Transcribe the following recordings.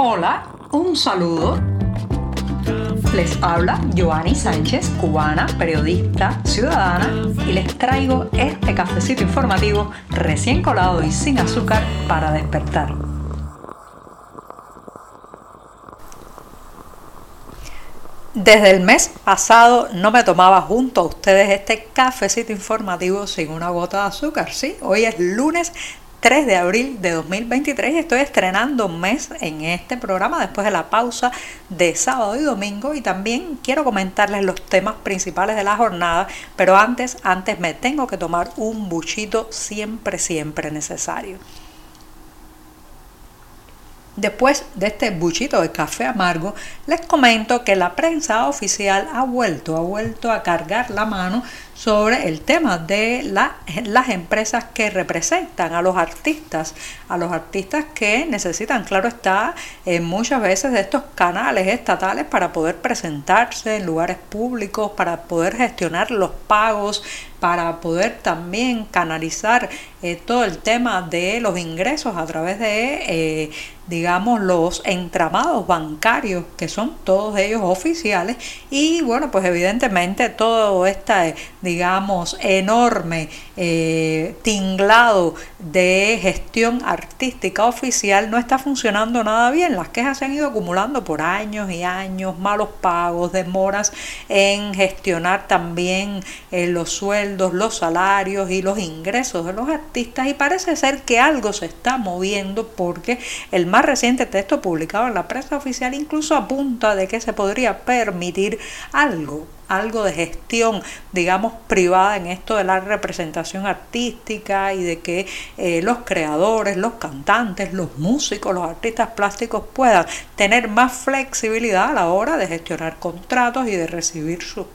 Hola, un saludo. Les habla Joanny Sánchez, cubana, periodista, ciudadana, y les traigo este cafecito informativo recién colado y sin azúcar para despertar. Desde el mes pasado no me tomaba junto a ustedes este cafecito informativo sin una gota de azúcar. Sí, hoy es lunes 3 de abril de 2023 y estoy estrenando un mes en este programa después de la pausa de sábado y domingo y también quiero comentarles los temas principales de la jornada, pero antes, antes me tengo que tomar un buchito siempre, siempre necesario. Después de este buchito de café amargo, les comento que la prensa oficial ha vuelto, ha vuelto a cargar la mano sobre el tema de las empresas que representan a los artistas, a los artistas que necesitan, claro está, eh, muchas veces de estos canales estatales para poder presentarse en lugares públicos, para poder gestionar los pagos, para poder también canalizar eh, todo el tema de los ingresos a través de, eh, digamos, los entramados bancarios, que son todos ellos oficiales, y bueno, pues evidentemente todo esta digamos, enorme eh, tinglado de gestión artística oficial no está funcionando nada bien. Las quejas se han ido acumulando por años y años, malos pagos, demoras en gestionar también eh, los sueldos, los salarios y los ingresos de los artistas y parece ser que algo se está moviendo porque el más reciente texto publicado en la prensa oficial incluso apunta de que se podría permitir algo algo de gestión, digamos, privada en esto de la representación artística y de que eh, los creadores, los cantantes, los músicos, los artistas plásticos puedan tener más flexibilidad a la hora de gestionar contratos y de recibir sus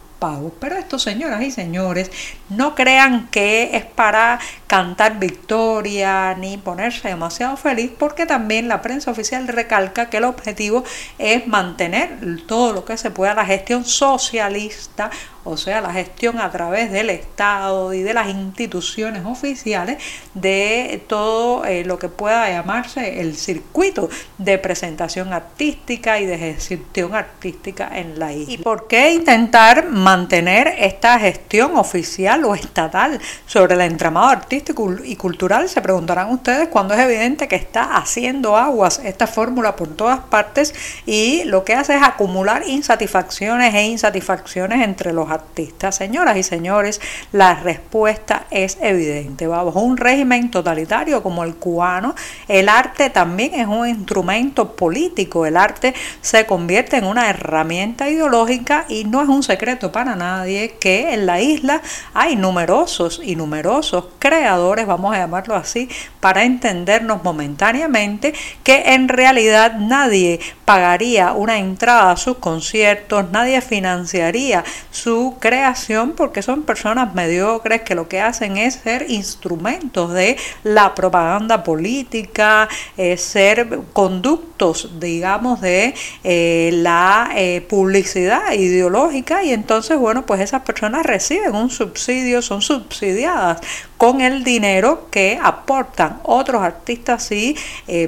pero esto, señoras y señores, no crean que es para cantar victoria ni ponerse demasiado feliz, porque también la prensa oficial recalca que el objetivo es mantener todo lo que se pueda la gestión socialista o sea, la gestión a través del Estado y de las instituciones oficiales de todo eh, lo que pueda llamarse el circuito de presentación artística y de gestión artística en la isla. ¿Y por qué intentar mantener esta gestión oficial o estatal sobre el entramado artístico y cultural? Se preguntarán ustedes cuando es evidente que está haciendo aguas esta fórmula por todas partes y lo que hace es acumular insatisfacciones e insatisfacciones entre los artistas. Señoras y señores, la respuesta es evidente. Bajo un régimen totalitario como el cubano, el arte también es un instrumento político. El arte se convierte en una herramienta ideológica y no es un secreto para nadie que en la isla hay numerosos y numerosos creadores, vamos a llamarlo así, para entendernos momentáneamente, que en realidad nadie pagaría una entrada a sus conciertos, nadie financiaría su creación porque son personas mediocres que lo que hacen es ser instrumentos de la propaganda política, eh, ser conductos, digamos, de eh, la eh, publicidad ideológica y entonces, bueno, pues esas personas reciben un subsidio, son subsidiadas con el dinero que aportan otros artistas sí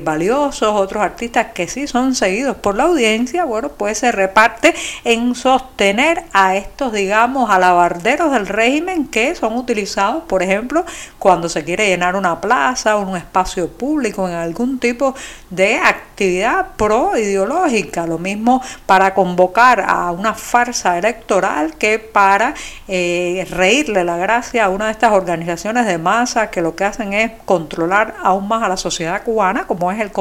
valiosos, otros artistas que sí son seguidos por la audiencia, bueno, pues se reparte en sostener a estos, digamos, alabarderos del régimen que son utilizados, por ejemplo, cuando se quiere llenar una plaza un espacio público en algún tipo de actividad pro ideológica. Lo mismo para convocar a una farsa electoral que para eh, reírle la gracia a una de estas organizaciones de masa que lo que hacen es controlar aún más a la sociedad cubana, como es el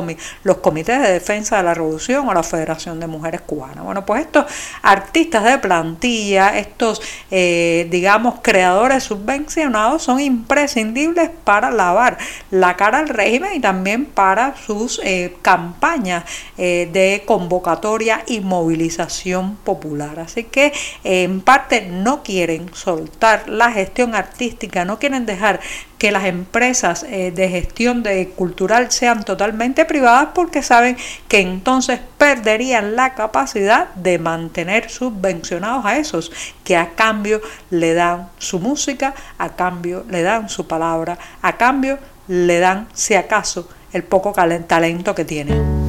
los comités de defensa de la revolución o la Federación de Mujeres Cubanas. Bueno, pues estos artistas de plantilla, estos, eh, digamos, creadores subvencionados son imprescindibles para lavar la cara al régimen y también para sus eh, campañas eh, de convocatoria y movilización popular. Así que en parte no quieren soltar la gestión artística, no quieren dejar que las empresas de gestión de cultural sean totalmente privadas porque saben que entonces perderían la capacidad de mantener subvencionados a esos que a cambio le dan su música, a cambio le dan su palabra, a cambio le dan, si acaso, el poco talento que tienen.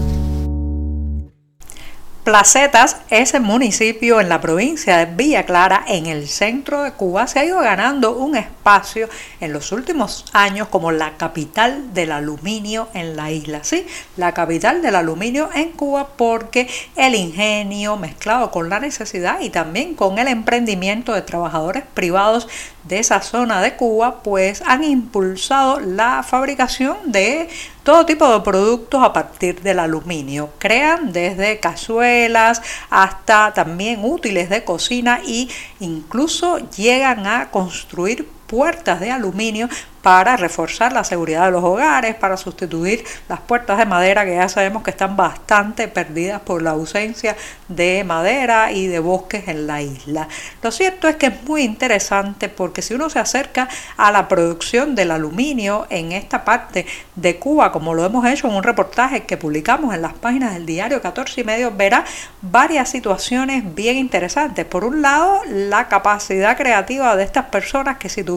Placetas, ese municipio en la provincia de Villa Clara, en el centro de Cuba, se ha ido ganando un espacio en los últimos años como la capital del aluminio en la isla. Sí, la capital del aluminio en Cuba porque el ingenio mezclado con la necesidad y también con el emprendimiento de trabajadores privados de esa zona de Cuba, pues han impulsado la fabricación de todo tipo de productos a partir del aluminio. Crean desde cazuelas hasta también útiles de cocina e incluso llegan a construir puertas de aluminio para reforzar la seguridad de los hogares, para sustituir las puertas de madera que ya sabemos que están bastante perdidas por la ausencia de madera y de bosques en la isla. Lo cierto es que es muy interesante porque si uno se acerca a la producción del aluminio en esta parte de Cuba, como lo hemos hecho en un reportaje que publicamos en las páginas del diario 14 y medio, verá varias situaciones bien interesantes. Por un lado, la capacidad creativa de estas personas que si tuvieran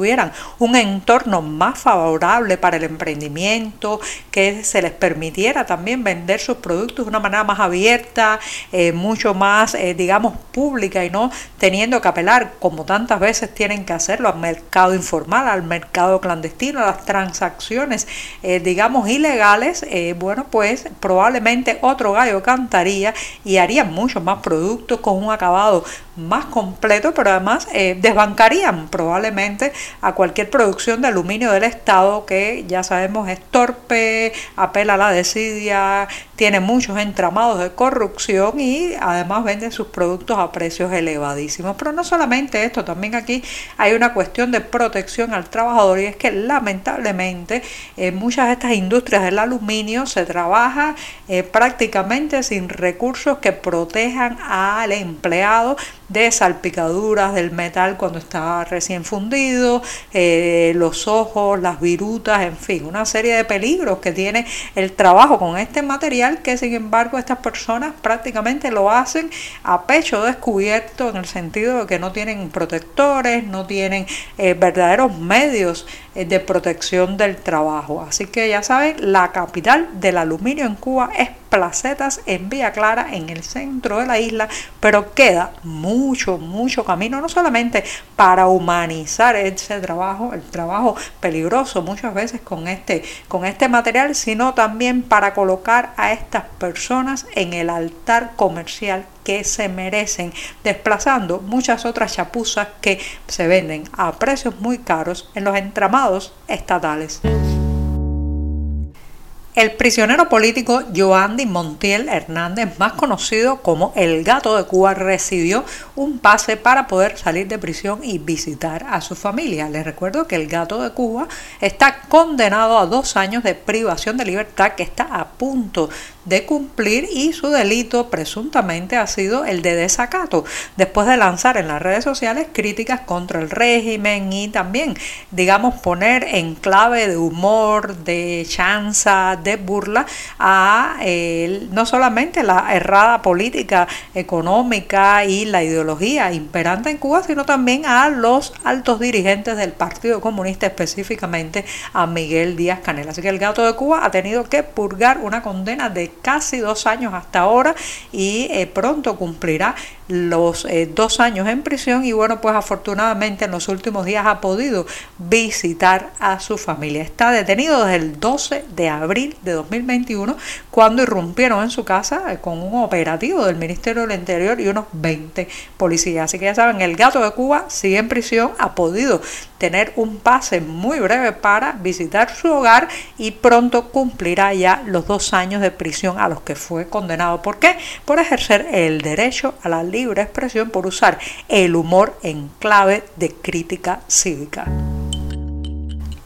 un entorno más favorable para el emprendimiento, que se les permitiera también vender sus productos de una manera más abierta, eh, mucho más, eh, digamos, pública y no teniendo que apelar, como tantas veces tienen que hacerlo, al mercado informal, al mercado clandestino, a las transacciones, eh, digamos, ilegales, bueno, pues probablemente otro gallo cantaría y haría mucho más productos con un acabado más completo, pero además desbancarían probablemente a cualquier producción de aluminio del Estado que ya sabemos es torpe, apela a la desidia, tiene muchos entramados de corrupción y además vende sus productos a precios elevadísimos. Pero no solamente esto, también aquí hay una cuestión de protección al trabajador y es que lamentablemente en muchas de estas industrias del aluminio se trabaja eh, prácticamente sin recursos que protejan al empleado de salpicaduras del metal cuando está recién fundido, eh, los ojos, las virutas, en fin, una serie de peligros que tiene el trabajo con este material que sin embargo estas personas prácticamente lo hacen a pecho descubierto en el sentido de que no tienen protectores, no tienen eh, verdaderos medios eh, de protección del trabajo. Así que ya saben, la capital del aluminio en Cuba es Placetas en Vía Clara, en el centro de la isla, pero queda mucho, mucho camino, no solamente para humanizar ese trabajo, el trabajo peligroso muchas veces con este, con este material, sino también para colocar a estas personas en el altar comercial que se merecen, desplazando muchas otras chapuzas que se venden a precios muy caros en los entramados estatales. El prisionero político Joandy Montiel Hernández, más conocido como el Gato de Cuba, recibió un pase para poder salir de prisión y visitar a su familia. Les recuerdo que el Gato de Cuba está condenado a dos años de privación de libertad que está a punto de cumplir y su delito presuntamente ha sido el de desacato, después de lanzar en las redes sociales críticas contra el régimen y también, digamos, poner en clave de humor, de chanza, de burla a no solamente la errada política económica y la ideología imperante en Cuba, sino también a los altos dirigentes del Partido Comunista, específicamente a Miguel Díaz Canel. Así que el gato de Cuba ha tenido que purgar una condena de casi dos años hasta ahora y eh, pronto cumplirá los eh, dos años en prisión y bueno pues afortunadamente en los últimos días ha podido visitar a su familia. Está detenido desde el 12 de abril de 2021 cuando irrumpieron en su casa eh, con un operativo del Ministerio del Interior y unos 20 policías. Así que ya saben, el gato de Cuba sigue en prisión, ha podido tener un pase muy breve para visitar su hogar y pronto cumplirá ya los dos años de prisión a los que fue condenado. ¿Por qué? Por ejercer el derecho a la libre expresión, por usar el humor en clave de crítica cívica.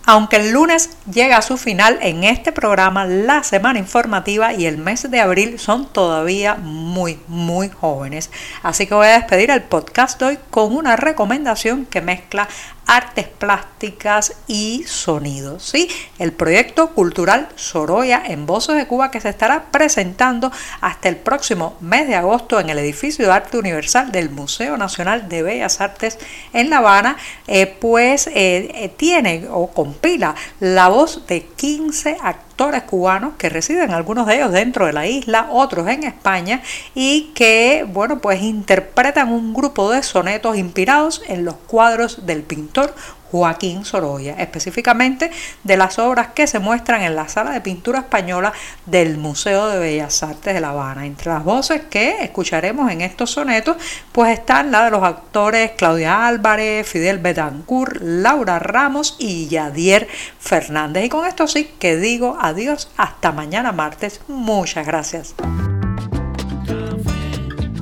Aunque el lunes llega a su final en este programa, la semana informativa y el mes de abril son todavía muy, muy jóvenes. Así que voy a despedir el podcast hoy con una recomendación que mezcla artes plásticas y sonidos. ¿sí? El proyecto cultural Soroya en Voces de Cuba que se estará presentando hasta el próximo mes de agosto en el edificio de arte universal del Museo Nacional de Bellas Artes en La Habana, eh, pues eh, eh, tiene o compila la voz de 15 actores cubanos que residen algunos de ellos dentro de la isla, otros en España y que, bueno, pues interpretan un grupo de sonetos inspirados en los cuadros del pintor Joaquín Sorolla, específicamente de las obras que se muestran en la sala de pintura española del Museo de Bellas Artes de La Habana. Entre las voces que escucharemos en estos sonetos, pues están la de los actores Claudia Álvarez, Fidel Betancourt, Laura Ramos y Yadier Fernández. Y con esto sí que digo adiós hasta mañana martes. Muchas gracias.